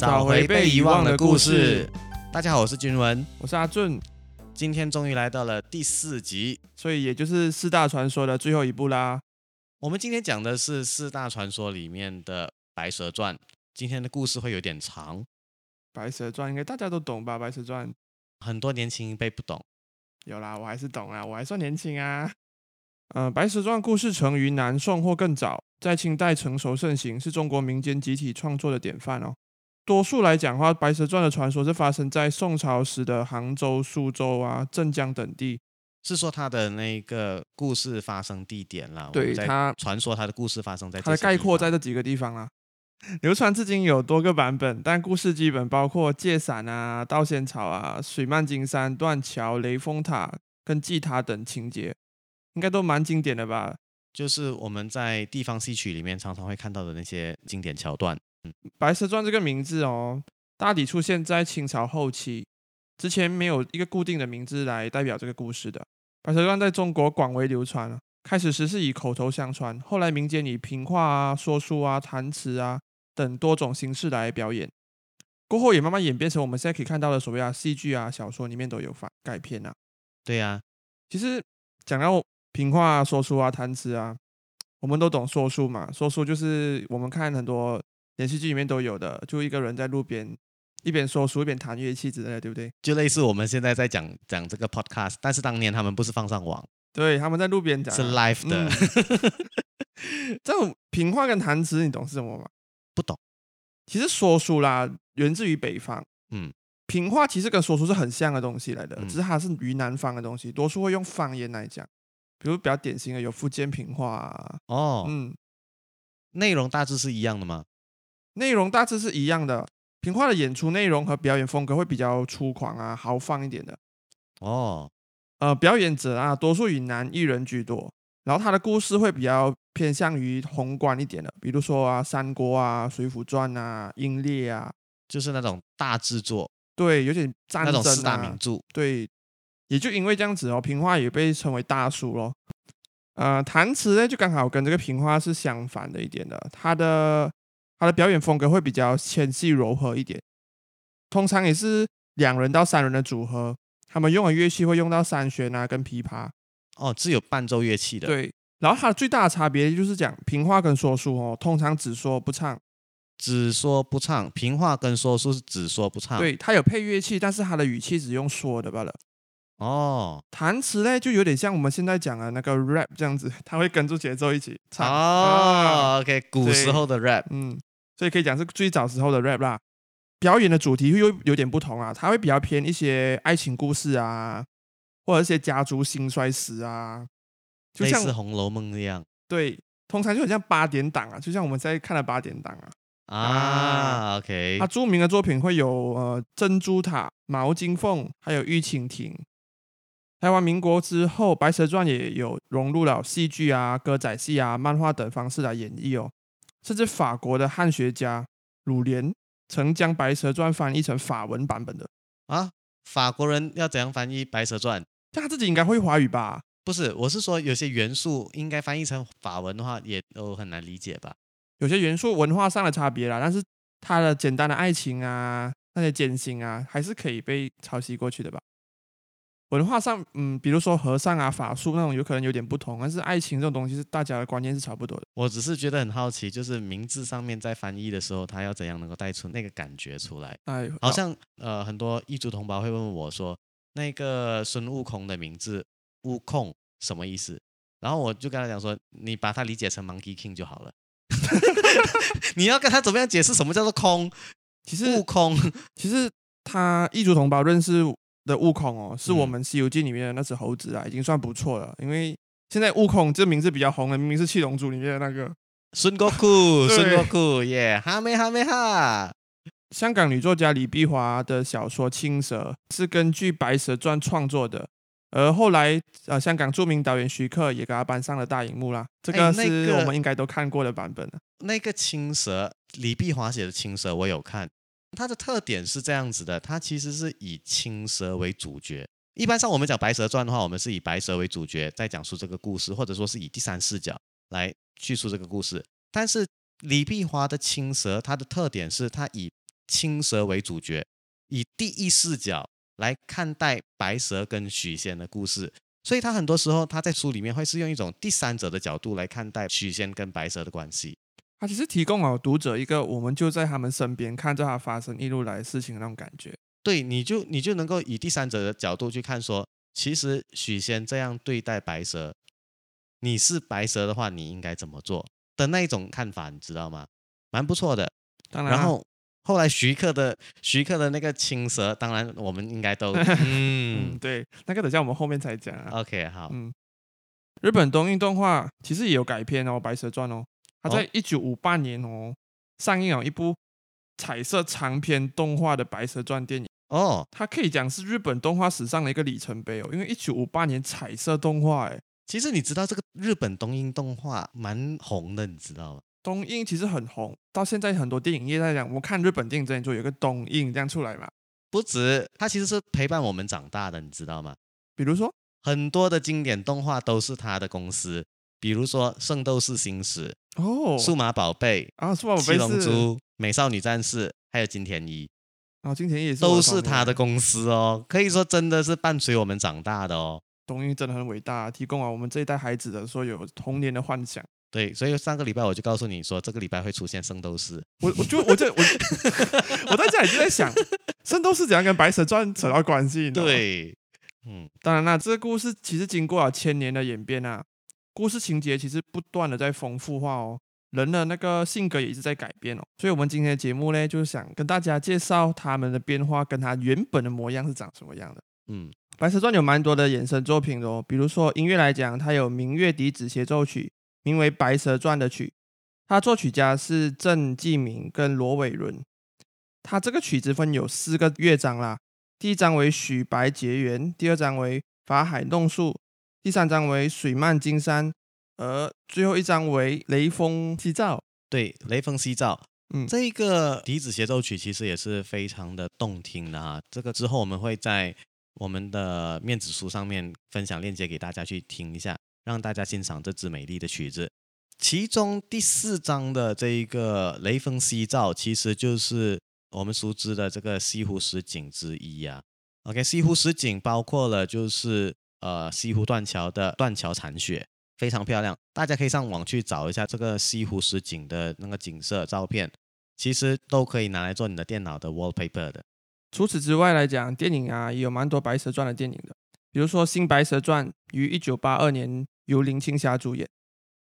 找回被遗忘的故事。大家好，我是君文，我是阿俊，今天终于来到了第四集，所以也就是四大传说的最后一部啦。我们今天讲的是四大传说里面的《白蛇传》，今天的故事会有点长，《白蛇传》应该大家都懂吧？《白蛇传》很多年轻一辈不懂，有啦，我还是懂啦，我还算年轻啊。呃，《白蛇传》故事成于南宋或更早，在清代成熟盛行，是中国民间集体创作的典范哦。多数来讲的话，《白蛇传》的传说是发生在宋朝时的杭州、苏州啊、镇江等地。是说它的那个故事发生地点啦？对，它传说它的故事发生在它的概括在这几个地方啦。流传至今有多个版本，但故事基本包括借伞啊、盗仙草啊、水漫金山、断桥、雷峰塔跟祭塔等情节。应该都蛮经典的吧？就是我们在地方戏曲里面常常会看到的那些经典桥段。嗯，《白蛇传》这个名字哦，大抵出现在清朝后期，之前没有一个固定的名字来代表这个故事的。《白蛇传》在中国广为流传，开始时是以口头相传，后来民间以评话啊、说书啊、弹词啊等多种形式来表演，过后也慢慢演变成我们现在可以看到的所谓啊戏剧啊、小说里面都有反改编啊。对呀，其实讲到。评话、说书啊、弹词啊，我们都懂说书嘛。说书就是我们看很多连续剧里面都有的，就一个人在路边一边说书一边弹乐器之类的，对不对？就类似我们现在在讲讲这个 podcast，但是当年他们不是放上网，对，他们在路边讲是 live 的。这种评话跟谈词，你懂是什么吗？不懂。其实说书啦，源自于北方。嗯，平话其实跟说书是很像的东西来的，只是它是于南方的东西，多数会用方言来讲。比如比较典型的有福建评话哦，嗯，内容大致是一样的吗？内容大致是一样的，平话的演出内容和表演风格会比较粗犷啊、豪放一点的哦。呃，表演者啊，多数以男艺人居多，然后他的故事会比较偏向于宏观一点的，比如说啊，《三国》啊，《水浒传》啊，《英烈》啊，就是那种大制作，对，有点战争啊，四大名著，对。也就因为这样子哦，平话也被称为大叔咯。呃，弹词呢就刚好跟这个平话是相反的一点的，它的它的表演风格会比较纤细柔和一点，通常也是两人到三人的组合，他们用的乐器会用到三弦啊跟琵琶。哦，是有伴奏乐器的。对，然后它的最大的差别就是讲平话跟说书哦，通常只说不唱，只说不唱。平话跟说书是只说不唱。对，它有配乐器，但是它的语气只用说的罢了。哦，弹词呢就有点像我们现在讲的那个 rap 这样子，他会跟着节奏一起唱。哦，OK，古时候的 rap，嗯，所以可以讲是最早时候的 rap 啦。表演的主题又有点不同啊，它会比较偏一些爱情故事啊，或者一些家族兴衰史啊，就像《红楼梦》那样。对，通常就很像八点档啊，就像我们在看的八点档啊。啊，OK，他著名的作品会有呃《珍珠塔》《毛巾凤》，还有《玉蜻蜓》。台湾民国之后，《白蛇传》也有融入了戏剧啊、歌仔戏啊、漫画等方式来演绎哦。甚至法国的汉学家鲁连曾将《白蛇传》翻译成法文版本的啊。法国人要怎样翻译《白蛇传》？他自己应该会华语吧？不是，我是说有些元素应该翻译成法文的话，也都很难理解吧？有些元素文化上的差别啦，但是他的简单的爱情啊、那些艰辛啊，还是可以被抄袭过去的吧？文化上，嗯，比如说和尚啊、法术那种，有可能有点不同，但是爱情这种东西是大家的观念是差不多的。我只是觉得很好奇，就是名字上面在翻译的时候，他要怎样能够带出那个感觉出来？哎，好像呃，很多异族同胞会问我说，那个孙悟空的名字悟空什么意思？然后我就跟他讲说，你把它理解成 Monkey King 就好了。你要跟他怎么样解释什么叫做空？其实悟空，其实他异族同胞认识。的悟空哦，是我们《西游记》里面的那只猴子啊，已经算不错了。因为现在悟空这名字比较红的，明明是《七龙珠》里面的那个 孙悟空，孙悟空耶，哈没哈没哈。香港女作家李碧华的小说《青蛇》是根据《白蛇传》创作的，而后来呃，香港著名导演徐克也给他搬上了大荧幕啦。这个是我们应该都看过的版本了。那个青蛇，李碧华写的青蛇，我有看。它的特点是这样子的，它其实是以青蛇为主角。一般上我们讲《白蛇传》的话，我们是以白蛇为主角在讲述这个故事，或者说是以第三视角来叙述这个故事。但是李碧华的青蛇，它的特点是它以青蛇为主角，以第一视角来看待白蛇跟许仙的故事。所以他很多时候他在书里面会是用一种第三者的角度来看待许仙跟白蛇的关系。他只是提供了读者一个我们就在他们身边看着他发生一路来事情的那种感觉。对，你就你就能够以第三者的角度去看，说其实许仙这样对待白蛇，你是白蛇的话，你应该怎么做的那一种看法，你知道吗？蛮不错的。当然，然后后来徐克的徐克的那个青蛇，当然我们应该都 嗯对，那个等下我们后面才讲啊。OK，好，嗯，日本东映动画其实也有改编哦，《白蛇传》哦，它在一九五八年哦上映了一部彩色长篇动画的《白蛇传》电影。哦，它可以讲是日本动画史上的一个里程碑哦，因为一九五八年彩色动画，哎，其实你知道这个日本东映动画蛮红的，你知道吗？东映其实很红，到现在很多电影业在讲，我看日本电影之前就有个东映这样出来嘛。不止，它其实是陪伴我们长大的，你知道吗？比如说很多的经典动画都是它的公司，比如说《圣斗士星矢》哦，《数码宝贝》啊，《数码宝贝》《七龙珠》《美少女战士》，还有金田一。啊，金田一都是他的公司哦，可以说真的是伴随我们长大的哦。东映真的很伟大，提供了我们这一代孩子的说有童年的幻想。对，所以上个礼拜我就告诉你说，这个礼拜会出现圣斗士。我我就我在 我我在家里就在想，圣斗士怎样跟白蛇传扯到关系？对，嗯，当然啦，这个故事其实经过了千年的演变啊，故事情节其实不断的在丰富化哦。人的那个性格也一直在改变哦，所以我们今天的节目呢，就是想跟大家介绍他们的变化，跟他原本的模样是长什么样的。嗯，白蛇传有蛮多的衍生作品的哦，比如说音乐来讲，它有明月笛子协奏曲，名为《白蛇传》的曲，它作曲家是郑继明跟罗伟伦。它这个曲子分有四个乐章啦，第一章为许白结缘，第二章为法海弄树，第三章为水漫金山。而最后一张为雷锋夕照，对，雷锋夕照，嗯，这一个笛子协奏曲其实也是非常的动听的哈。这个之后我们会在我们的面子书上面分享链接给大家去听一下，让大家欣赏这支美丽的曲子。其中第四章的这一个雷锋夕照，其实就是我们熟知的这个西湖十景之一呀。OK，西湖十景包括了就是呃西湖断桥的断桥残雪。非常漂亮，大家可以上网去找一下这个西湖十景的那个景色照片，其实都可以拿来做你的电脑的 wallpaper 的。除此之外来讲，电影啊也有蛮多《白蛇传》的电影的，比如说《新白蛇传》于一九八二年由林青霞主演，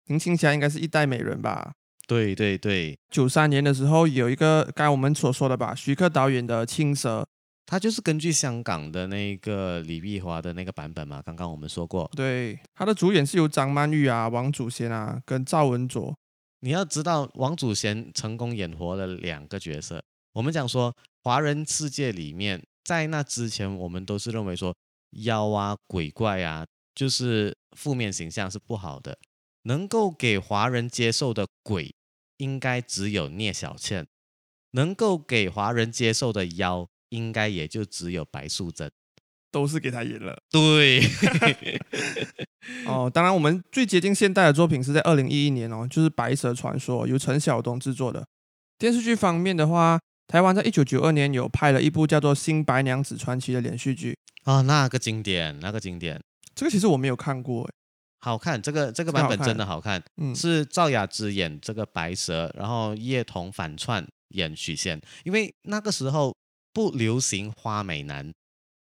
林青霞应该是一代美人吧？对对对。九三年的时候有一个刚才我们所说的吧，徐克导演的《青蛇》。它就是根据香港的那个李碧华的那个版本嘛，刚刚我们说过。对，它的主演是由张曼玉啊、王祖贤啊跟赵文卓。你要知道，王祖贤成功演活了两个角色。我们讲说，华人世界里面，在那之前，我们都是认为说妖啊、鬼怪啊，就是负面形象是不好的。能够给华人接受的鬼，应该只有聂小倩；能够给华人接受的妖。应该也就只有白素贞，都是给他演了。对，哦，当然我们最接近现代的作品是在二零一一年哦，就是《白蛇传说》，由陈晓东制作的。电视剧方面的话，台湾在一九九二年有拍了一部叫做《新白娘子传奇》的连续剧啊，那个经典，那个经典。这个其实我没有看过，好看，这个这个版本真的好看。嗯，是赵雅芝演这个白蛇，然后叶童反串演许仙，因为那个时候。不流行花美男，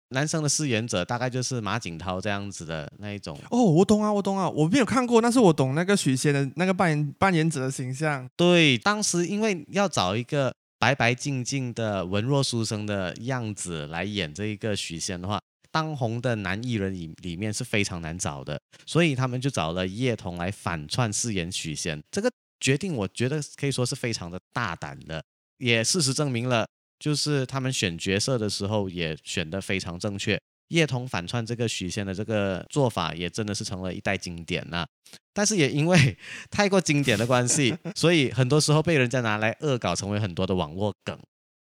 男生的饰演者大概就是马景涛这样子的那一种。哦，我懂啊，我懂啊，我没有看过，但是我懂那个许仙的那个扮演扮演者的形象。对，当时因为要找一个白白净净的文弱书生的样子来演这一个许仙的话，当红的男艺人里里面是非常难找的，所以他们就找了叶童来反串饰演许仙。这个决定我觉得可以说是非常的大胆的，也事实证明了。就是他们选角色的时候也选的非常正确，叶童反串这个许仙的这个做法也真的是成了一代经典呐。但是也因为 太过经典的关系，所以很多时候被人家拿来恶搞，成为很多的网络梗。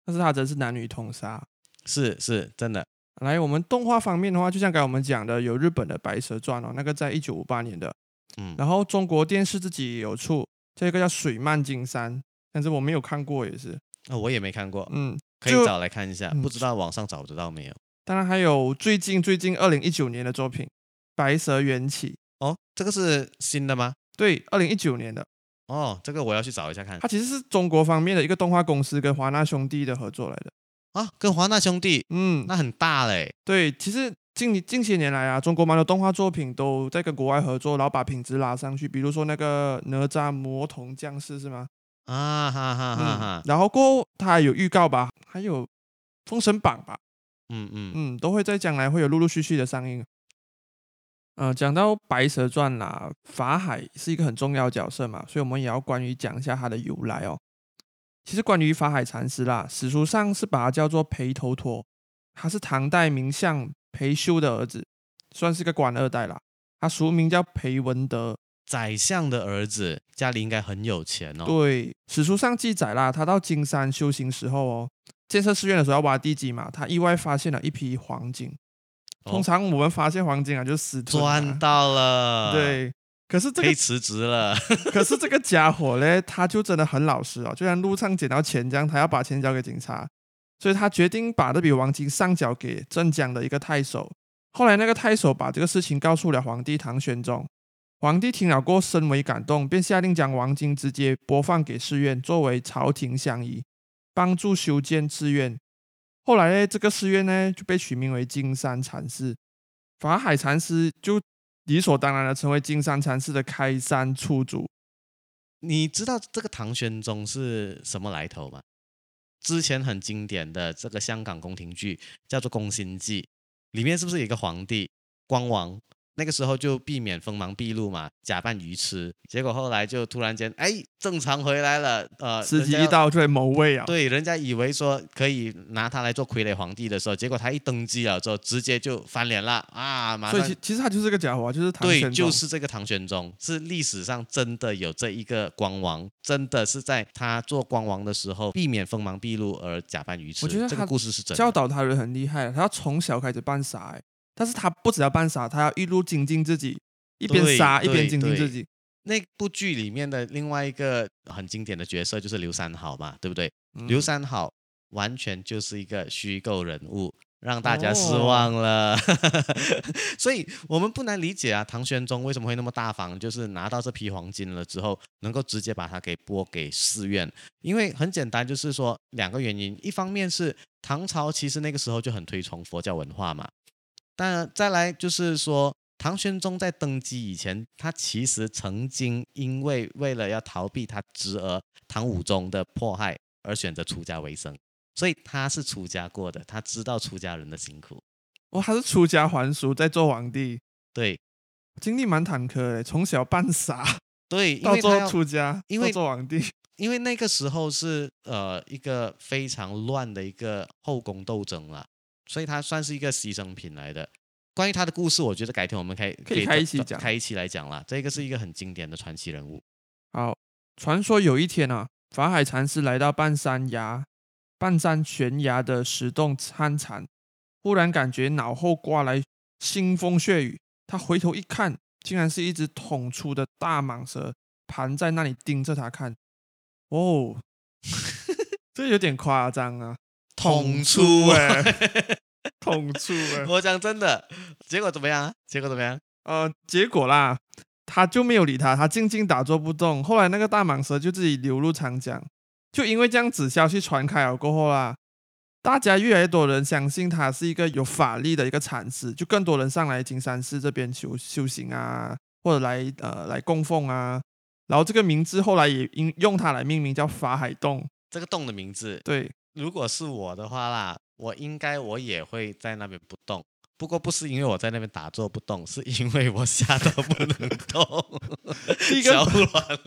但是他真是男女通杀，是是真的。来，我们动画方面的话，就像刚才我们讲的，有日本的《白蛇传》哦，那个在一九五八年的，嗯，然后中国电视自己也有出这个叫《水漫金山》，但是我没有看过，也是。啊，我也没看过。嗯，可以找来看一下，不知道网上找得到没有？当然还有最近最近二零一九年的作品《白蛇缘起》哦，这个是新的吗？对，二零一九年的。哦，这个我要去找一下看。它其实是中国方面的一个动画公司跟华纳兄弟的合作来的啊，跟华纳兄弟，嗯，那很大嘞。对，其实近近些年来啊，中国蛮多动画作品都在跟国外合作，然后把品质拉上去。比如说那个哪吒魔童降世是吗？啊哈哈哈哈。然后过后他有预告吧，还有封神榜吧，嗯嗯嗯，都会在将来会有陆陆续续的上映。呃，讲到《白蛇传》啦，法海是一个很重要的角色嘛，所以我们也要关于讲一下他的由来哦。其实关于法海禅师啦，史书上是把他叫做裴头陀，他是唐代名相裴修的儿子，算是个官二代啦。他俗名叫裴文德，宰相的儿子，家里应该很有钱哦。对，史书上记载啦，他到金山修行时候哦，建设寺院的时候要挖地基嘛，他意外发现了一批黄金。通常我们发现黄金啊，就死赚到了。对，可是这个可以辞职了。可是这个家伙嘞，他就真的很老实哦，就像路上捡到钱这样，他要把钱交给警察，所以他决定把这笔黄金上缴给镇江的一个太守。后来那个太守把这个事情告诉了皇帝唐玄宗，皇帝听了过深为感动，便下令将王金直接拨放给寺院，作为朝廷相宜，帮助修建寺院。后来呢，这个寺院呢就被取名为金山禅寺，法海禅师就理所当然的成为金山禅寺的开山初祖。你知道这个唐玄宗是什么来头吗？之前很经典的这个香港宫廷剧叫做《宫心计》，里面是不是有一个皇帝光王？那个时候就避免锋芒毕露嘛，假扮愚痴，结果后来就突然间哎正常回来了，呃，时机一到就会谋位啊。对，人家以为说可以拿他来做傀儡皇帝的时候，结果他一登基了之后，直接就翻脸了啊！所以其其实他就是个家伙，就是唐对，就是这个唐玄宗，是历史上真的有这一个光王，真的是在他做光王的时候避免锋芒毕露而假扮愚痴。我觉得这个故事是真的。教导他人很厉害，他要从小开始扮傻哎。但是他不只要扮傻，他要一路精进自己，一边杀一边精进自己。那部剧里面的另外一个很经典的角色就是刘三好嘛，对不对？刘三好完全就是一个虚构人物，让大家失望了。所以我们不难理解啊，唐玄宗为什么会那么大方，就是拿到这批黄金了之后，能够直接把它给拨给寺院。因为很简单，就是说两个原因，一方面是唐朝其实那个时候就很推崇佛教文化嘛。但再来就是说，唐玄宗在登基以前，他其实曾经因为为了要逃避他侄儿唐武宗的迫害而选择出家为僧，所以他是出家过的，他知道出家人的辛苦。哦，他是出家还俗，在做皇帝。对，经历蛮坎坷的，从小扮傻，对，到做出家，因为做皇帝，因为那个时候是呃一个非常乱的一个后宫斗争了。所以他算是一个牺牲品来的。关于他的故事，我觉得改天我们可以可以开一期讲，开一期来讲了。这个是一个很经典的传奇人物。好，传说有一天啊，法海禅师来到半山崖、半山悬崖的石洞参禅，忽然感觉脑后刮来腥风血雨。他回头一看，竟然是一只捅出的大蟒蛇盘在那里盯着他看。哦，这有点夸张啊。捅出哎，捅出哎！我讲真的，结果怎么样？结果怎么样？呃，结果啦，他就没有理他，他静静打坐不动。后来那个大蟒蛇就自己流入长江，就因为这样子消息传开了过后啦，大家越来越多人相信他是一个有法力的一个禅师，就更多人上来金山寺这边修修行啊，或者来呃来供奉啊。然后这个名字后来也应用它来命名，叫法海洞。这个洞的名字，对。如果是我的话啦，我应该我也会在那边不动。不过不是因为我在那边打坐不动，是因为我吓到不能动，第一个软了。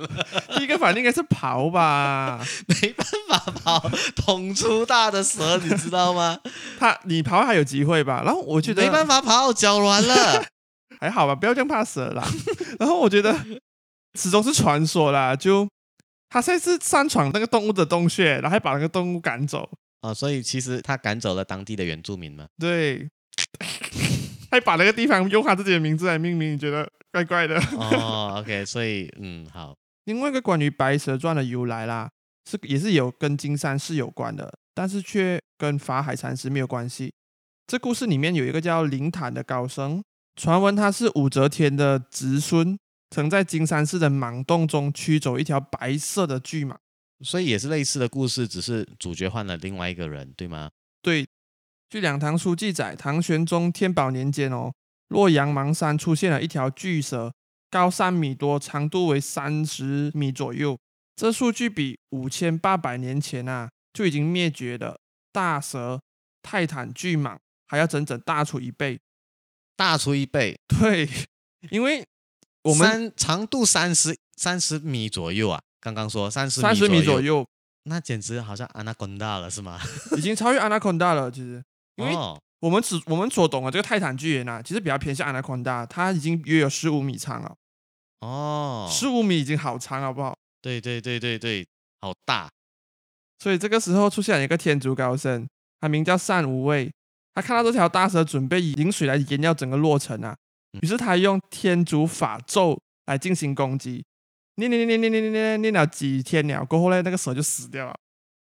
第一个反应应该是跑吧，没办法跑，捅出大的蛇，你知道吗？他你跑还有机会吧？然后我觉得没办法跑，脚软了，还好吧，不要这样怕蛇啦。然后我觉得始终是传说啦，就。他现在是擅闯那个动物的洞穴，然后还把那个动物赶走啊！所以其实他赶走了当地的原住民嘛。对，还把那个地方用他自己的名字来命名，你觉得怪怪的？哦，OK，所以嗯，好。另外一个关于《白蛇传》的由来啦，是也是有跟金山寺有关的。但是却跟法海禅师没有关系。这故事里面有一个叫灵坦的高僧，传闻他是武则天的侄孙，曾在金山寺的盲洞中驱走一条白色的巨蟒，所以也是类似的故事，只是主角换了另外一个人，对吗？对。据两唐书记载，唐玄宗天宝年间哦，洛阳邙山出现了一条巨蛇，高三米多，长度为三十米左右。这数据比五千八百年前啊就已经灭绝的大蛇泰坦巨蟒还要整整大出一倍，大出一倍。对，因为我们长度三十三十米左右啊，刚刚说三十三十米左右，那简直好像安娜昆达了，是吗？已经超越安娜昆达了，其实，因为我们只我们所懂的这个泰坦巨猿啊，其实比较偏向安娜昆达，它已经约有十五米长了。哦，十五米已经好长，好不好？对对对对对，好大！所以这个时候出现了一个天竺高僧，他名叫善无畏。他看到这条大蛇准备以饮水来淹掉整个洛城啊，于是他用天竺法咒来进行攻击，念念念念念念念念了几天了，过后呢，那个蛇就死掉了。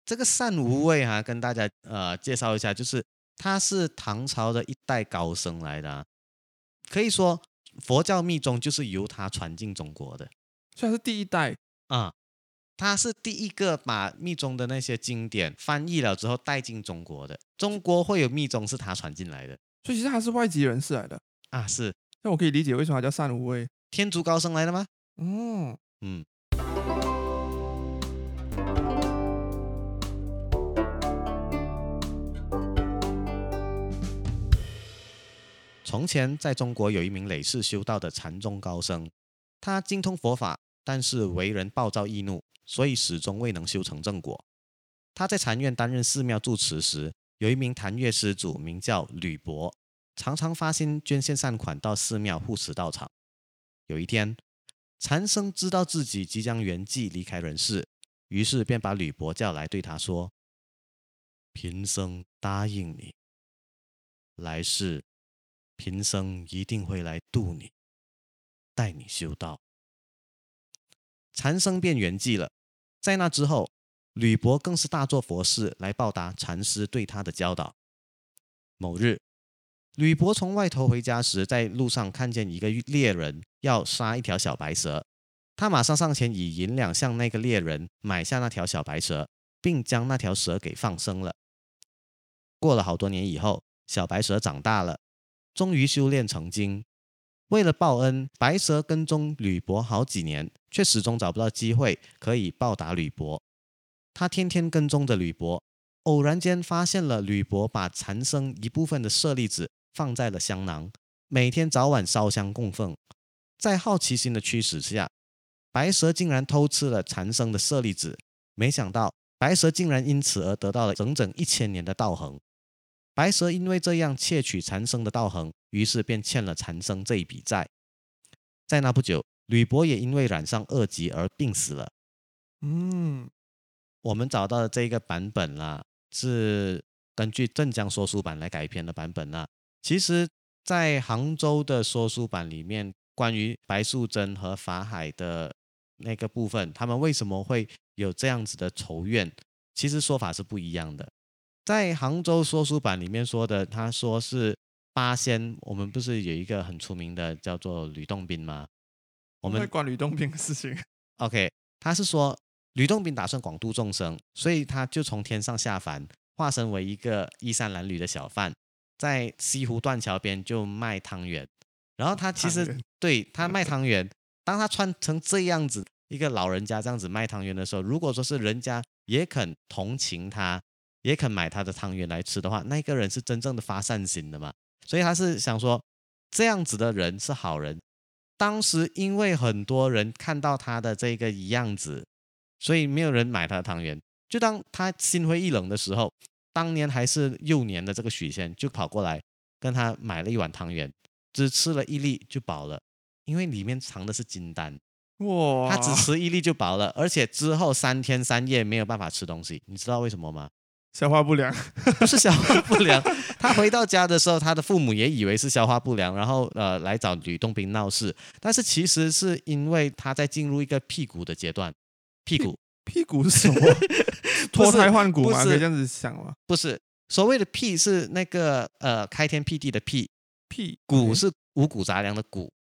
这个善无畏哈，跟大家呃介绍一下，就是他是唐朝的一代高僧来的，可以说佛教密宗就是由他传进中国的，虽然是第一代。啊，他是第一个把密宗的那些经典翻译了之后带进中国的。中国会有密宗是他传进来的，所以其实他是外籍人士来的啊。是，那我可以理解为什么他叫善无畏，天竺高僧来的吗？嗯嗯。从前在中国有一名累世修道的禅宗高僧，他精通佛法。但是为人暴躁易怒，所以始终未能修成正果。他在禅院担任寺庙住持时，有一名坛乐施主，名叫吕伯，常常发心捐献善款到寺庙护持道场。有一天，禅僧知道自己即将圆寂离开人世，于是便把吕伯叫来，对他说：“贫僧答应你，来世贫僧一定会来度你，带你修道。”禅僧便圆寂了。在那之后，吕伯更是大做佛事来报答禅师对他的教导。某日，吕伯从外头回家时，在路上看见一个猎人要杀一条小白蛇，他马上上前以银两向那个猎人买下那条小白蛇，并将那条蛇给放生了。过了好多年以后，小白蛇长大了，终于修炼成精。为了报恩，白蛇跟踪吕伯好几年，却始终找不到机会可以报答吕伯。他天天跟踪着吕伯，偶然间发现了吕伯把残生一部分的舍利子放在了香囊，每天早晚烧香供奉。在好奇心的驱使下，白蛇竟然偷吃了禅僧的舍利子。没想到，白蛇竟然因此而得到了整整一千年的道行。白蛇因为这样窃取禅僧的道行。于是便欠了禅僧这一笔债。在那不久，吕伯也因为染上恶疾而病死了。嗯，我们找到的这个版本啦，是根据镇江说书版来改编的版本啦。其实，在杭州的说书版里面，关于白素贞和法海的那个部分，他们为什么会有这样子的仇怨？其实说法是不一样的。在杭州说书版里面说的，他说是。八仙，我们不是有一个很出名的叫做吕洞宾吗？我们管吕洞宾的事情。OK，他是说吕洞宾打算广度众生，所以他就从天上下凡，化身为一个衣衫褴褛的小贩，在西湖断桥边就卖汤圆。然后他其实对他卖 汤圆，当他穿成这样子一个老人家这样子卖汤圆的时候，如果说是人家也肯同情他，也肯买他的汤圆来吃的话，那个人是真正的发善心的嘛？所以他是想说，这样子的人是好人。当时因为很多人看到他的这个样子，所以没有人买他的汤圆。就当他心灰意冷的时候，当年还是幼年的这个许仙就跑过来跟他买了一碗汤圆，只吃了一粒就饱了，因为里面藏的是金丹。哇！他只吃一粒就饱了，而且之后三天三夜没有办法吃东西。你知道为什么吗？消化不良 不是消化不良，他回到家的时候，他的父母也以为是消化不良，然后呃来找吕洞宾闹事，但是其实是因为他在进入一个辟谷的阶段，屁股屁股是什么？脱胎换骨吗？可以这样子想吗？不是，所谓的屁是那个呃开天辟地的屁，屁骨是五谷杂粮的谷，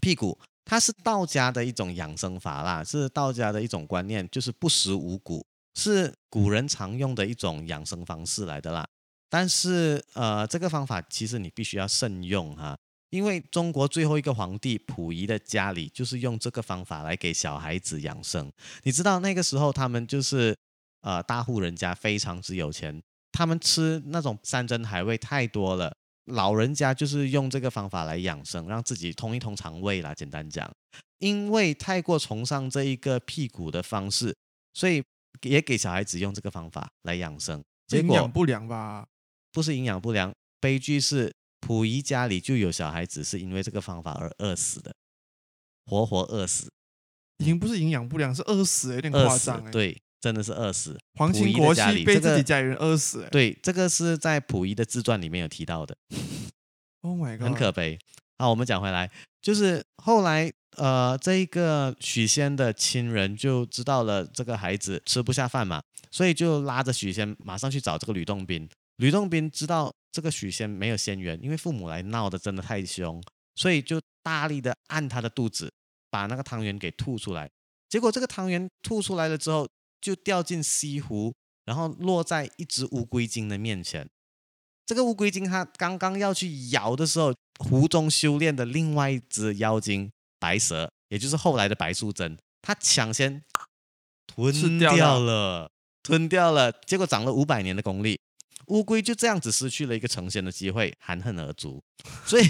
屁股它是道家的一种养生法啦，是道家的一种观念，就是不食五谷，是古人常用的一种养生方式来的啦。但是呃，这个方法其实你必须要慎用哈。因为中国最后一个皇帝溥仪的家里就是用这个方法来给小孩子养生。你知道那个时候他们就是呃大户人家，非常之有钱，他们吃那种山珍海味太多了，老人家就是用这个方法来养生，让自己通一通肠胃啦。简单讲，因为太过崇尚这一个辟谷的方式，所以也给小孩子用这个方法来养生。结果营养不良吧？不是营养不良，悲剧是。溥仪家里就有小孩子是因为这个方法而饿死的，活活饿死，已经不是营养不良，是饿死，有点夸张。对，真的是饿死。皇亲国戚被自己家里人饿死。对，这个是在溥仪的自传里面有提到的。Oh my god，很可悲。好，我们讲回来，就是后来呃，这一个许仙的亲人就知道了这个孩子吃不下饭嘛，所以就拉着许仙马上去找这个吕洞宾。吕洞宾知道。这个许仙没有仙缘，因为父母来闹的真的太凶，所以就大力的按他的肚子，把那个汤圆给吐出来。结果这个汤圆吐出来了之后，就掉进西湖，然后落在一只乌龟精的面前。这个乌龟精它刚刚要去咬的时候，湖中修炼的另外一只妖精白蛇，也就是后来的白素贞，它抢先吞掉了，吞掉了，结果长了五百年的功力。乌龟就这样子失去了一个成仙的机会，含恨而足。所以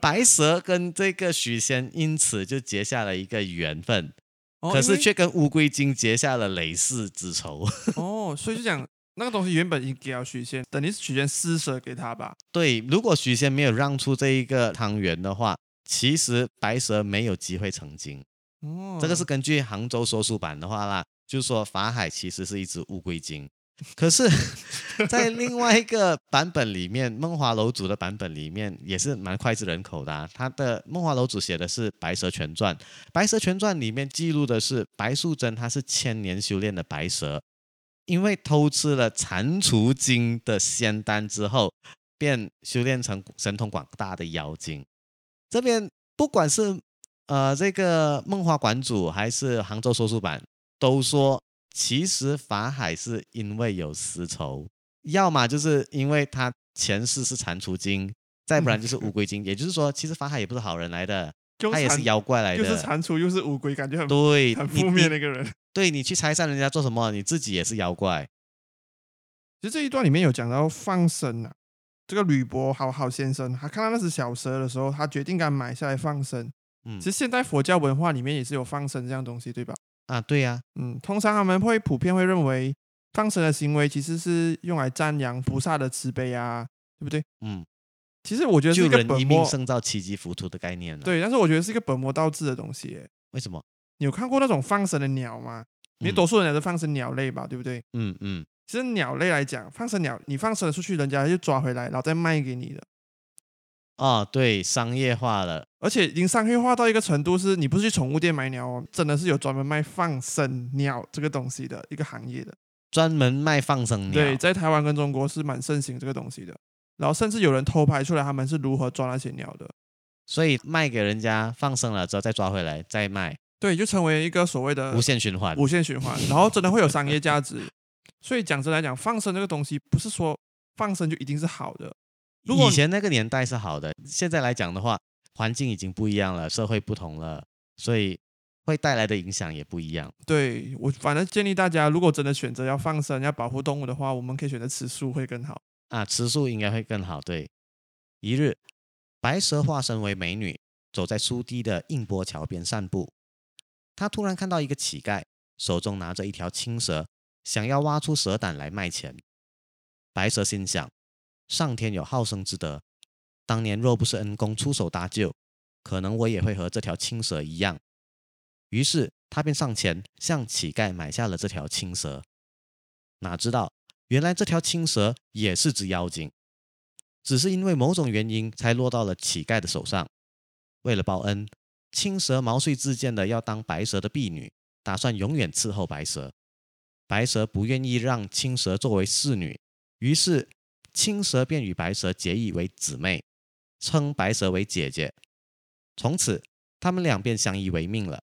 白蛇跟这个许仙因此就结下了一个缘分，可是却跟乌龟精结下了累世之仇。哦，所以就讲那个东西原本应给了许仙，等于是许仙施舍给他吧？对，如果许仙没有让出这一个汤圆的话，其实白蛇没有机会成精。哦，这个是根据杭州说书版的话啦，就是说法海其实是一只乌龟精。可是，在另外一个版本里面，梦华楼主的版本里面也是蛮脍炙人口的。他的梦华楼主写的是《白蛇全传》，《白蛇全传》里面记录的是白素贞，她是千年修炼的白蛇，因为偷吃了蟾蜍精的仙丹之后，便修炼成神通广大的妖精。这边不管是呃这个梦华馆主还是杭州说书版，都说。其实法海是因为有私仇，要么就是因为他前世是蟾蜍精，再不然就是乌龟精。也就是说，其实法海也不是好人来的，他也是妖怪来的。又是蟾蜍又是乌龟，感觉很对，很负面的一个人。对你去拆散人家做什么？你自己也是妖怪。其实这一段里面有讲到放生啊，这个吕伯好好先生，他看到那只小蛇的时候，他决定敢买下来放生。嗯，其实现代佛教文化里面也是有放生这样东西，对吧？啊，对呀，嗯，通常他们会普遍会认为放生的行为其实是用来赞扬菩萨的慈悲啊，对不对？嗯，其实我觉得是一个本末胜造七级浮屠的概念。对，但是我觉得是一个本末倒置的东西。为什么？你有看过那种放生的鸟吗？你多数人都是放生鸟类吧，对不对？嗯嗯。其实鸟类来讲，放生鸟，你放生了出去，人家就抓回来，然后再卖给你的。啊，对，商业化了，而且已经商业化到一个程度，是你不是去宠物店买鸟哦，真的是有专门卖放生鸟这个东西的一个行业的，专门卖放生鸟。对，在台湾跟中国是蛮盛行这个东西的，然后甚至有人偷拍出来他们是如何抓那些鸟的，所以卖给人家放生了之后再抓回来再卖，对，就成为一个所谓的无限循环，无限循环，然后真的会有商业价值。所以讲真来讲，放生这个东西不是说放生就一定是好的。以前那个年代是好的，现在来讲的话，环境已经不一样了，社会不同了，所以会带来的影响也不一样。对我，反正建议大家，如果真的选择要放生、要保护动物的话，我们可以选择吃素会更好啊，吃素应该会更好。对，一日，白蛇化身为美女，走在苏堤的映波桥边散步，她突然看到一个乞丐，手中拿着一条青蛇，想要挖出蛇胆来卖钱。白蛇心想。上天有好生之德，当年若不是恩公出手搭救，可能我也会和这条青蛇一样。于是他便上前向乞丐买下了这条青蛇。哪知道，原来这条青蛇也是只妖精，只是因为某种原因才落到了乞丐的手上。为了报恩，青蛇毛遂自荐的要当白蛇的婢女，打算永远伺候白蛇。白蛇不愿意让青蛇作为侍女，于是青蛇便与白蛇结义为姊妹，称白蛇为姐姐。从此，他们俩便相依为命了。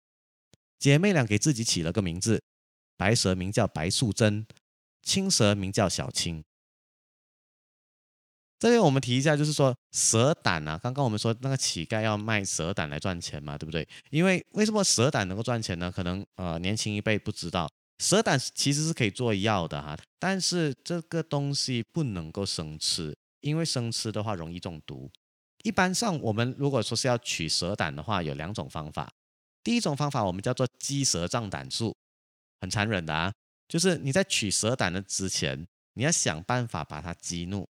姐妹俩给自己起了个名字，白蛇名叫白素贞，青蛇名叫小青。这里我们提一下，就是说蛇胆啊，刚刚我们说那个乞丐要卖蛇胆来赚钱嘛，对不对？因为为什么蛇胆能够赚钱呢？可能呃年轻一辈不知道，蛇胆其实是可以做药的哈，但是这个东西不能够生吃，因为生吃的话容易中毒。一般上我们如果说是要取蛇胆的话，有两种方法。第一种方法我们叫做鸡蛇胀胆术，很残忍的啊，就是你在取蛇胆的之前，你要想办法把它激怒。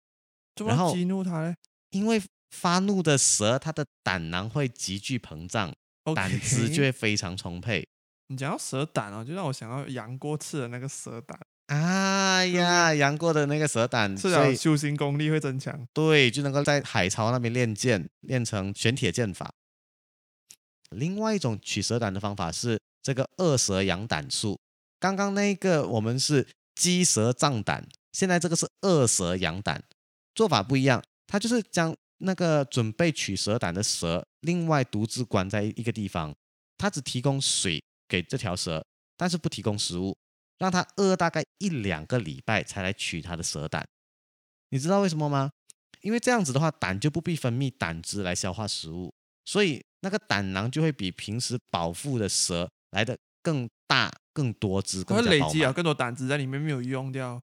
然后激怒它呢？因为发怒的蛇，它的胆囊会急剧膨胀，胆汁就会非常充沛。你讲到蛇胆哦，就让我想到杨过吃的那个蛇胆。哎呀，杨过的那个蛇胆，是啊，修行功力会增强。对，就能够在海潮那边练剑，练成玄铁剑法。另外一种取蛇胆的方法是这个二蛇养胆术。刚刚那个我们是鸡蛇胀胆，现在这个是二蛇养胆。做法不一样，他就是将那个准备取蛇胆的蛇，另外独自关在一个地方，他只提供水给这条蛇，但是不提供食物，让它饿大概一两个礼拜才来取它的蛇胆。你知道为什么吗？因为这样子的话，胆就不必分泌胆汁来消化食物，所以那个胆囊就会比平时饱腹的蛇来的更大、更多汁，它会累积啊更多胆汁在里面没有用掉。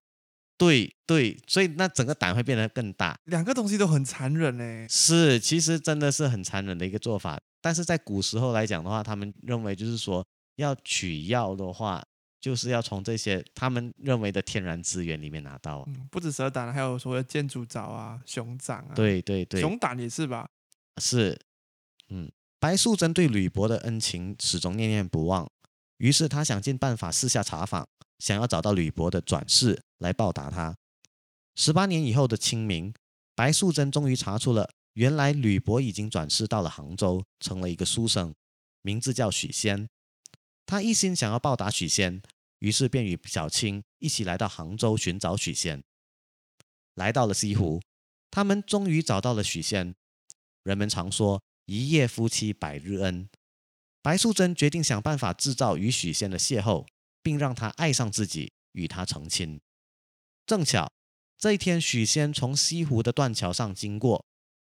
对对，所以那整个胆会变得更大。两个东西都很残忍呢。是，其实真的是很残忍的一个做法。但是在古时候来讲的话，他们认为就是说要取药的话，就是要从这些他们认为的天然资源里面拿到。嗯，不止蛇胆，还有所谓的箭竹藻啊、熊掌啊。对对对，熊胆也是吧？是，嗯，白素贞对吕伯的恩情始终念念不忘，于是她想尽办法四下查访。想要找到吕伯的转世来报答他。十八年以后的清明，白素贞终于查出了，原来吕伯已经转世到了杭州，成了一个书生，名字叫许仙。他一心想要报答许仙，于是便与小青一起来到杭州寻找许仙。来到了西湖，他们终于找到了许仙。人们常说一夜夫妻百日恩，白素贞决定想办法制造与许仙的邂逅。并让他爱上自己，与他成亲。正巧这一天，许仙从西湖的断桥上经过，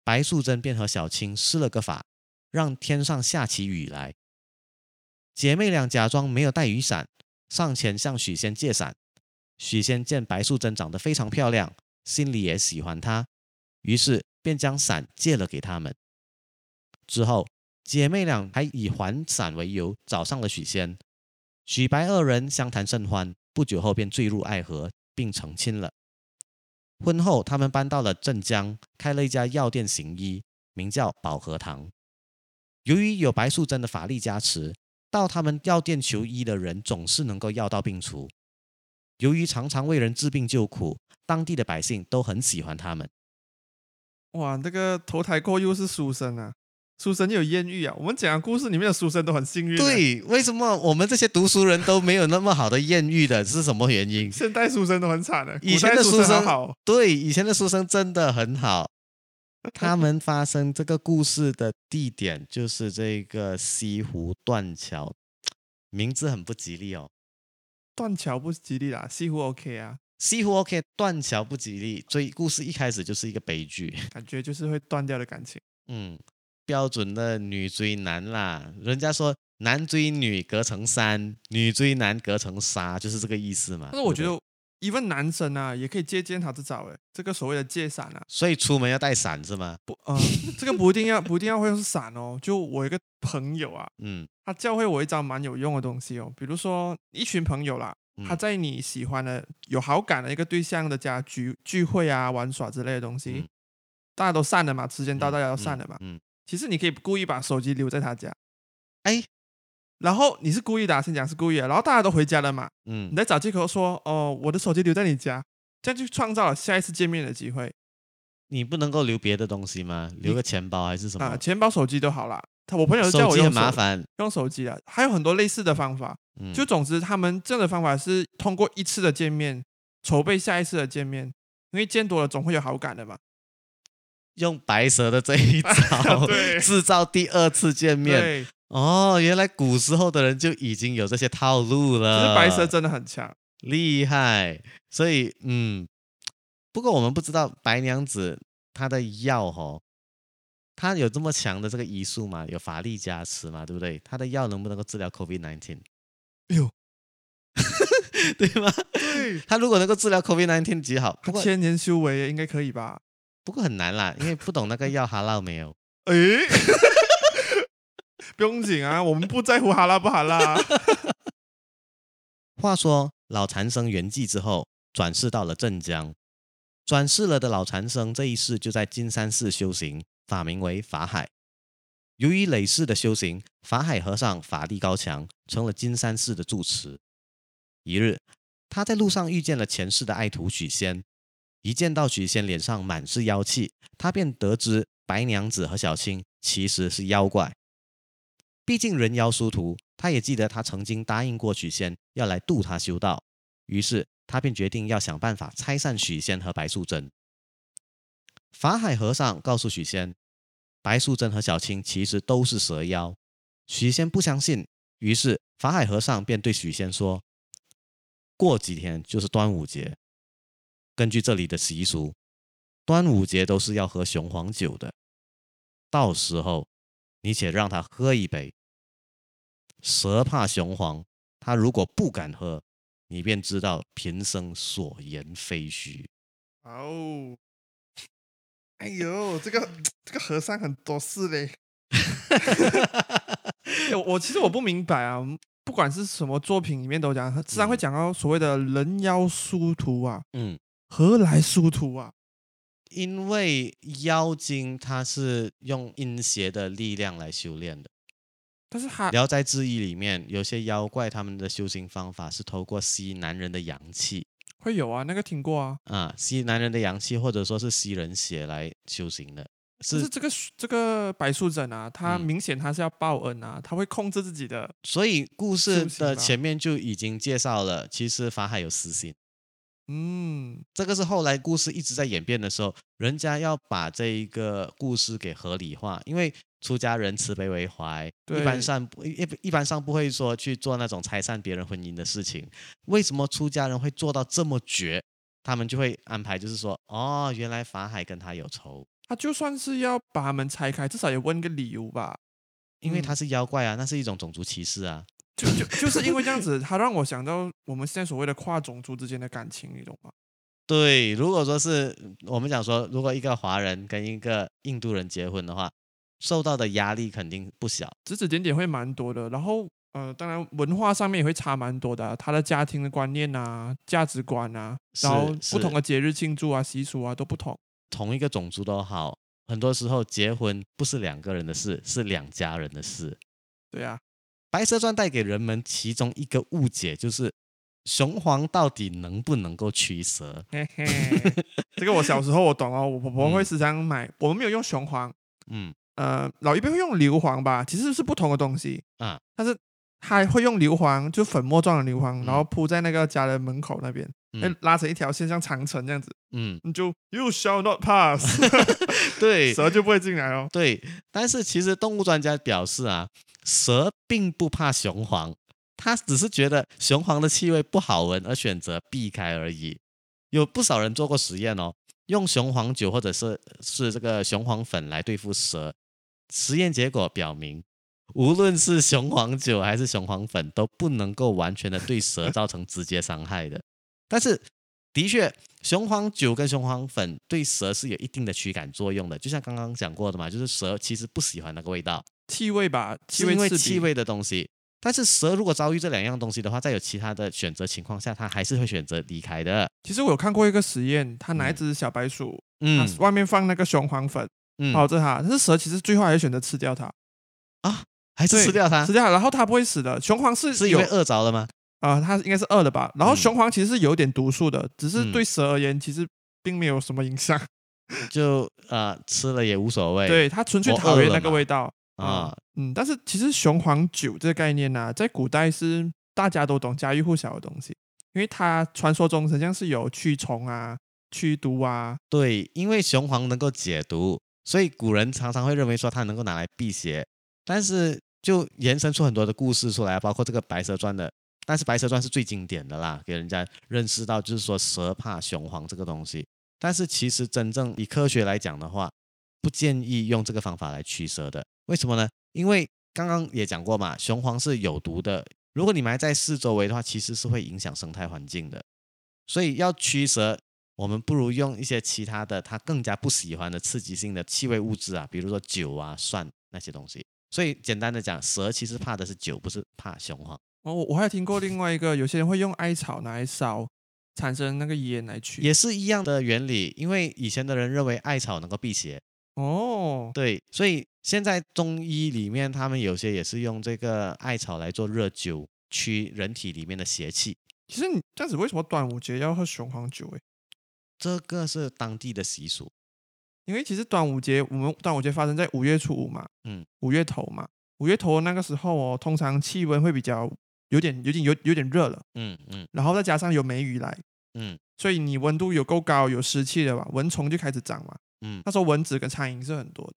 白素贞便和小青施了个法，让天上下起雨来。姐妹俩假装没有带雨伞，上前向许仙借伞。许仙见白素贞长得非常漂亮，心里也喜欢她，于是便将伞借了给他们。之后，姐妹俩还以还伞为由找上了许仙。许白二人相谈甚欢，不久后便坠入爱河，并成亲了。婚后，他们搬到了镇江，开了一家药店行医，名叫保和堂。由于有白素贞的法力加持，到他们药店求医的人总是能够药到病除。由于常常为人治病救苦，当地的百姓都很喜欢他们。哇，这个投胎过又是书生啊！书生有艳遇啊！我们讲的故事里面的书生都很幸运。对，为什么我们这些读书人都没有那么好的艳遇的？是什么原因？现代书生都很惨的，以前的书生好。对，以前的书生真的很好。他们发生这个故事的地点就是这个西湖断桥，名字很不吉利哦。断桥不吉利啦，西湖 OK 啊。西湖 OK，断桥不吉利，所以故事一开始就是一个悲剧，感觉就是会断掉的感情。嗯。标准的女追男啦，人家说男追女隔层山，女追男隔层纱，就是这个意思嘛。但是我觉得，一问男生啊，也可以借鉴他这招诶，这个所谓的借伞啊。所以出门要带伞是吗？不，呃，这个不一定要，不一定要会用伞哦。就我一个朋友啊，嗯，他教会我一招蛮有用的东西哦。比如说一群朋友啦，他在你喜欢的、有好感的一个对象的家聚聚会啊、玩耍之类的东西，大家都散了嘛，时间到大家要散了嘛，嗯。其实你可以故意把手机留在他家，哎，然后你是故意的，先讲是故意的，然后大家都回家了嘛，嗯，你再找借口说哦，我的手机留在你家，这样就创造了下一次见面的机会。你不能够留别的东西吗？留个钱包还是什么？啊，钱包、手机都好啦。他我朋友叫我用麻烦用手机啊，还有很多类似的方法。就总之，他们这样的方法是通过一次的见面筹备下一次的见面，因为见多了总会有好感的嘛。用白蛇的这一招 制造第二次见面。哦，原来古时候的人就已经有这些套路了。白蛇真的很强，厉害。所以，嗯，不过我们不知道白娘子她的药哈，她有这么强的这个医术嘛？有法力加持嘛？对不对？她的药能不能够治疗 COVID nineteen？哎呦，对吗？对，她如果能够治疗 COVID nineteen 极好。千年修为应该可以吧？不过很难啦，因为不懂那个要哈拉没有。哎，不用紧啊，我们不在乎哈拉不哈拉。话说老禅僧圆寂之后，转世到了镇江。转世了的老禅僧这一世就在金山寺修行，法名为法海。由于累世的修行，法海和尚法力高强，成了金山寺的住持。一日，他在路上遇见了前世的爱徒许仙。一见到许仙脸上满是妖气，他便得知白娘子和小青其实是妖怪。毕竟人妖殊途，他也记得他曾经答应过许仙要来渡他修道。于是他便决定要想办法拆散许仙和白素贞。法海和尚告诉许仙。白素贞和小青其实都是蛇妖，许仙不相信，于是法海和尚便对许仙说：“过几天就是端午节，根据这里的习俗，端午节都是要喝雄黄酒的，到时候你且让他喝一杯。蛇怕雄黄，他如果不敢喝，你便知道贫僧所言非虚。”哦。哎呦，这个这个和尚很多事嘞。我其实我不明白啊，不管是什么作品里面都讲，自然会讲到所谓的人妖殊途啊。嗯，何来殊途啊？因为妖精它是用阴邪的力量来修炼的。但是《聊斋志异》里面有些妖怪，他们的修行方法是透过吸男人的阳气。会有啊，那个听过啊，啊，吸男人的阳气，或者说是吸人血来修行的，是这个这个白素贞啊，她明显她是要报恩啊，她会控制自己的，所以故事的前面就已经介绍了，其实法海有私心，嗯，这个是后来故事一直在演变的时候，人家要把这一个故事给合理化，因为。出家人慈悲为怀，一般上不一一般上不会说去做那种拆散别人婚姻的事情。为什么出家人会做到这么绝？他们就会安排，就是说，哦，原来法海跟他有仇，他就算是要把他们拆开，至少也问个理由吧。因为他是妖怪啊，那是一种种族歧视啊。就就就是因为这样子，他让我想到我们现在所谓的跨种族之间的感情，你懂吗？对，如果说是我们讲说，如果一个华人跟一个印度人结婚的话。受到的压力肯定不小，指指点点会蛮多的。然后，呃，当然文化上面也会差蛮多的，他的家庭的观念啊、价值观啊，然后不同的节日庆祝啊、习俗啊都不同。同一个种族都好，很多时候结婚不是两个人的事，是两家人的事。对呀，《白蛇传》带给人们其中一个误解就是，雄黄到底能不能够驱蛇？嘿嘿，这个我小时候我懂哦，我婆婆会时常买，我们没有用雄黄，嗯。呃，老一辈会用硫磺吧，其实是不同的东西啊。但是他会用硫磺，就粉末状的硫磺，然后铺在那个家人门口那边，哎，拉成一条线，像长城这样子。嗯，你就 You shall not pass。对，蛇就不会进来哦。对，但是其实动物专家表示啊，蛇并不怕雄黄，它只是觉得雄黄的气味不好闻而选择避开而已。有不少人做过实验哦，用雄黄酒或者是是这个雄黄粉来对付蛇。实验结果表明，无论是雄黄酒还是雄黄粉，都不能够完全的对蛇造成直接伤害的。但是，的确，雄黄酒跟雄黄粉对蛇是有一定的驱赶作用的。就像刚刚讲过的嘛，就是蛇其实不喜欢那个味道，气味吧，是因为气味的东西。但是蛇如果遭遇这两样东西的话，在有其他的选择情况下，它还是会选择离开的。其实我有看过一个实验，它拿一只小白鼠，嗯，外面放那个雄黄粉。嗯保着它，但是蛇其实最后还是选择吃掉它啊，还是吃掉它，吃掉，然后它不会死的。雄黄是是因为饿着了吗？啊，它应该是饿的吧。然后雄黄其实是有点毒素的，只是对蛇而言其实并没有什么影响，就呃吃了也无所谓。对，它纯粹讨厌那个味道。啊。嗯，但是其实雄黄酒这个概念呢，在古代是大家都懂、家喻户晓的东西，因为它传说中实际上是有驱虫啊、驱毒啊。对，因为雄黄能够解毒，所以古人常常会认为说它能够拿来辟邪。但是就延伸出很多的故事出来，包括这个《白蛇传》的。但是《白蛇传》是最经典的啦，给人家认识到就是说蛇怕雄黄这个东西。但是其实真正以科学来讲的话，不建议用这个方法来驱蛇的。为什么呢？因为刚刚也讲过嘛，雄黄是有毒的。如果你埋在四周围的话，其实是会影响生态环境的。所以要驱蛇，我们不如用一些其他的，它更加不喜欢的刺激性的气味物质啊，比如说酒啊、蒜那些东西。所以简单的讲，蛇其实怕的是酒，不是怕雄黄。哦，我还听过另外一个，有些人会用艾草拿来烧，产生那个烟来驱，也是一样的原理。因为以前的人认为艾草能够辟邪。哦，对，所以现在中医里面，他们有些也是用这个艾草来做热灸，驱人体里面的邪气。其实你这样子，为什么端午节要喝雄黄酒？诶，这个是当地的习俗。因为其实端午节，我们端午节发生在五月初五嘛，嗯，五月头嘛，五月头那个时候哦，通常气温会比较。有点有点有有点热了，嗯嗯，然后再加上有梅雨来，嗯，所以你温度有够高，有湿气了吧，蚊虫就开始长嘛，嗯，那时候蚊子跟苍蝇是很多的，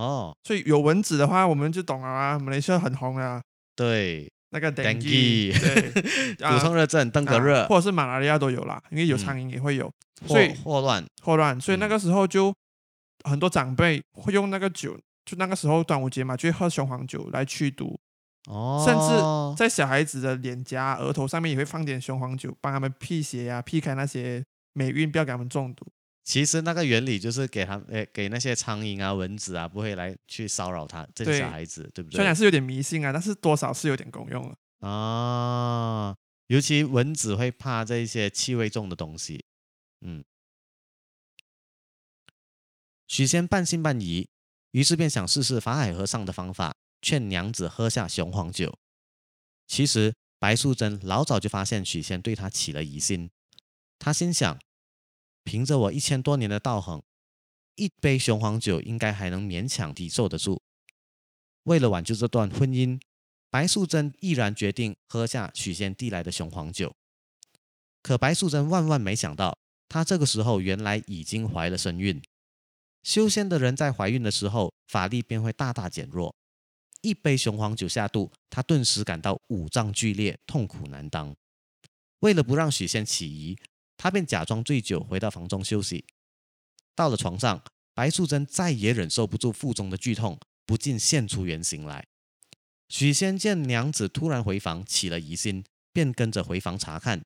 哦，所以有蚊子的话，我们就懂了啊，马来西亚很红啊，对，那个 dengue，对，普通热症、登革热，或者是马来西亚都有啦，因为有苍蝇也会有，所以霍乱。霍乱，所以那个时候就很多长辈会用那个酒，就那个时候端午节嘛，就会喝雄黄酒来驱毒。哦，甚至在小孩子的脸颊、额头上面也会放点雄黄酒，帮他们辟邪啊，避开那些霉运，不要给他们中毒。其实那个原理就是给他，诶，给那些苍蝇啊、蚊子啊，不会来去骚扰他这些小孩子，对不对？虽然是有点迷信啊，但是多少是有点功用了啊。尤其蚊子会怕这些气味重的东西。嗯，许仙半信半疑，于是便想试试法海和尚的方法。劝娘子喝下雄黄酒。其实白素贞老早就发现许仙对她起了疑心，她心想，凭着我一千多年的道行，一杯雄黄酒应该还能勉强抵受得住。为了挽救这段婚姻，白素贞毅然决定喝下许仙递来的雄黄酒。可白素贞万万没想到，她这个时候原来已经怀了身孕。修仙的人在怀孕的时候，法力便会大大减弱。一杯雄黄酒下肚，他顿时感到五脏俱裂，痛苦难当。为了不让许仙起疑，他便假装醉酒回到房中休息。到了床上，白素贞再也忍受不住腹中的剧痛，不禁现出原形来。许仙见娘子突然回房，起了疑心，便跟着回房查看。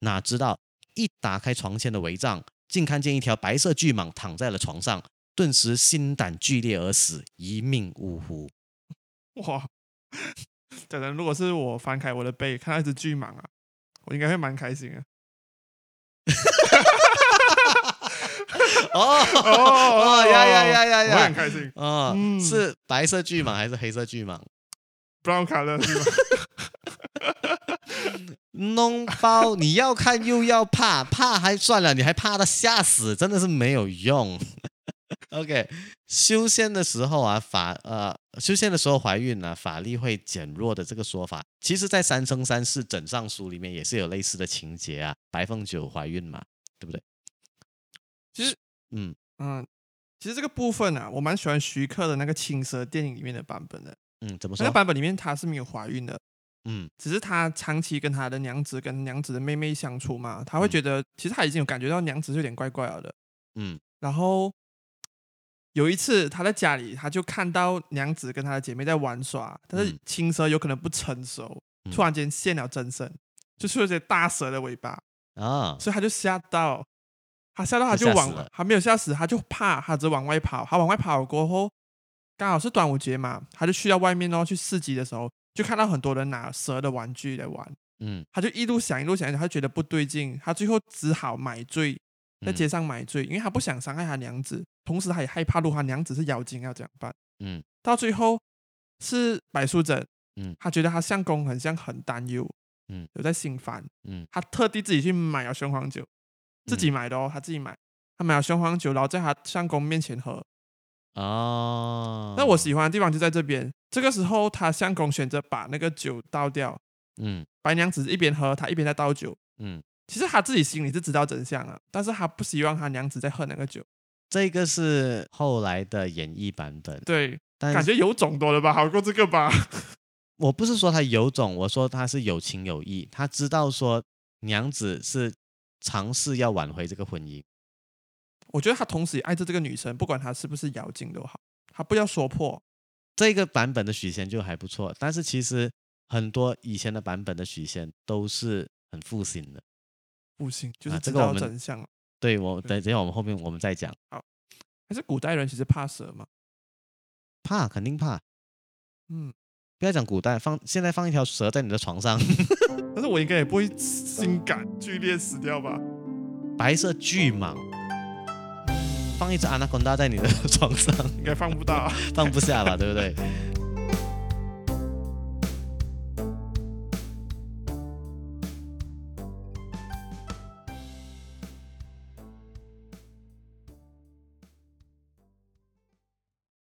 哪知道一打开床前的帷帐，竟看见一条白色巨蟒躺在了床上，顿时心胆俱裂而死，一命呜呼。哇，等等，如果是我翻开我的背，看到一只巨蟒啊，我应该会蛮开心的。哦哦呀呀呀呀呀！我很开心。哦，是白色巨蟒还是黑色巨蟒？brown color 是吗？脓包，你要看又要怕，怕还算了，你还怕他吓死，真的是没有用。OK，修仙的时候啊，法呃，修仙的时候怀孕呢，法力会减弱的这个说法，其实在《三生三世枕上书》里面也是有类似的情节啊。白凤九怀孕嘛，对不对？其实，嗯嗯，其实这个部分啊，我蛮喜欢徐克的那个青蛇电影里面的版本的。嗯，怎么说？那个版本里面她是没有怀孕的。嗯，只是他长期跟他的娘子跟娘子的妹妹相处嘛，他会觉得其实他已经有感觉到娘子有点怪怪了的。嗯，然后。有一次，他在家里，他就看到娘子跟他的姐妹在玩耍，但是青蛇有可能不成熟，突然间现了真身，就出了些大蛇的尾巴啊，所以他就吓到，他吓到他就往，还没有吓死，他就怕，他只往外跑，他往外跑过后，刚好是端午节嘛，他就去到外面哦，去市集的时候，就看到很多人拿蛇的玩具来玩，嗯，他就一路想一路想，他觉得不对劲，他最后只好买醉。在街上买醉，因为他不想伤害他娘子，同时他也害怕，如果他娘子是妖精要怎样办？嗯，到最后是白素贞，嗯，他觉得他相公很像很担忧，嗯，有在心烦，嗯，他特地自己去买了雄黄酒，自己买的哦，他自己买，他买了雄黄酒，然后在他相公面前喝，哦，那我喜欢的地方就在这边。这个时候，他相公选择把那个酒倒掉。嗯白娘子一边喝，他一边在倒酒。嗯，其实他自己心里是知道真相啊，但是他不希望他娘子再喝那个酒。这个是后来的演绎版本，对，但感觉有种多了吧，好过这个吧。我不是说他有种，我说他是有情有义，他知道说娘子是尝试要挽回这个婚姻。我觉得他同时也爱着这个女生，不管她是不是妖精都好，他不要说破。这个版本的许仙就还不错，但是其实很多以前的版本的许仙都是很负心的。不行，就是知道真相了。对我对等等一下我们后面我们再讲，还是古代人其实怕蛇嘛？怕肯定怕，嗯，不要讲古代，放现在放一条蛇在你的床上，但是我应该也不会 心感剧烈死掉吧？白色巨蟒，放一只安娜贡达在你的 床上，应该放不到。放不下吧，对不对？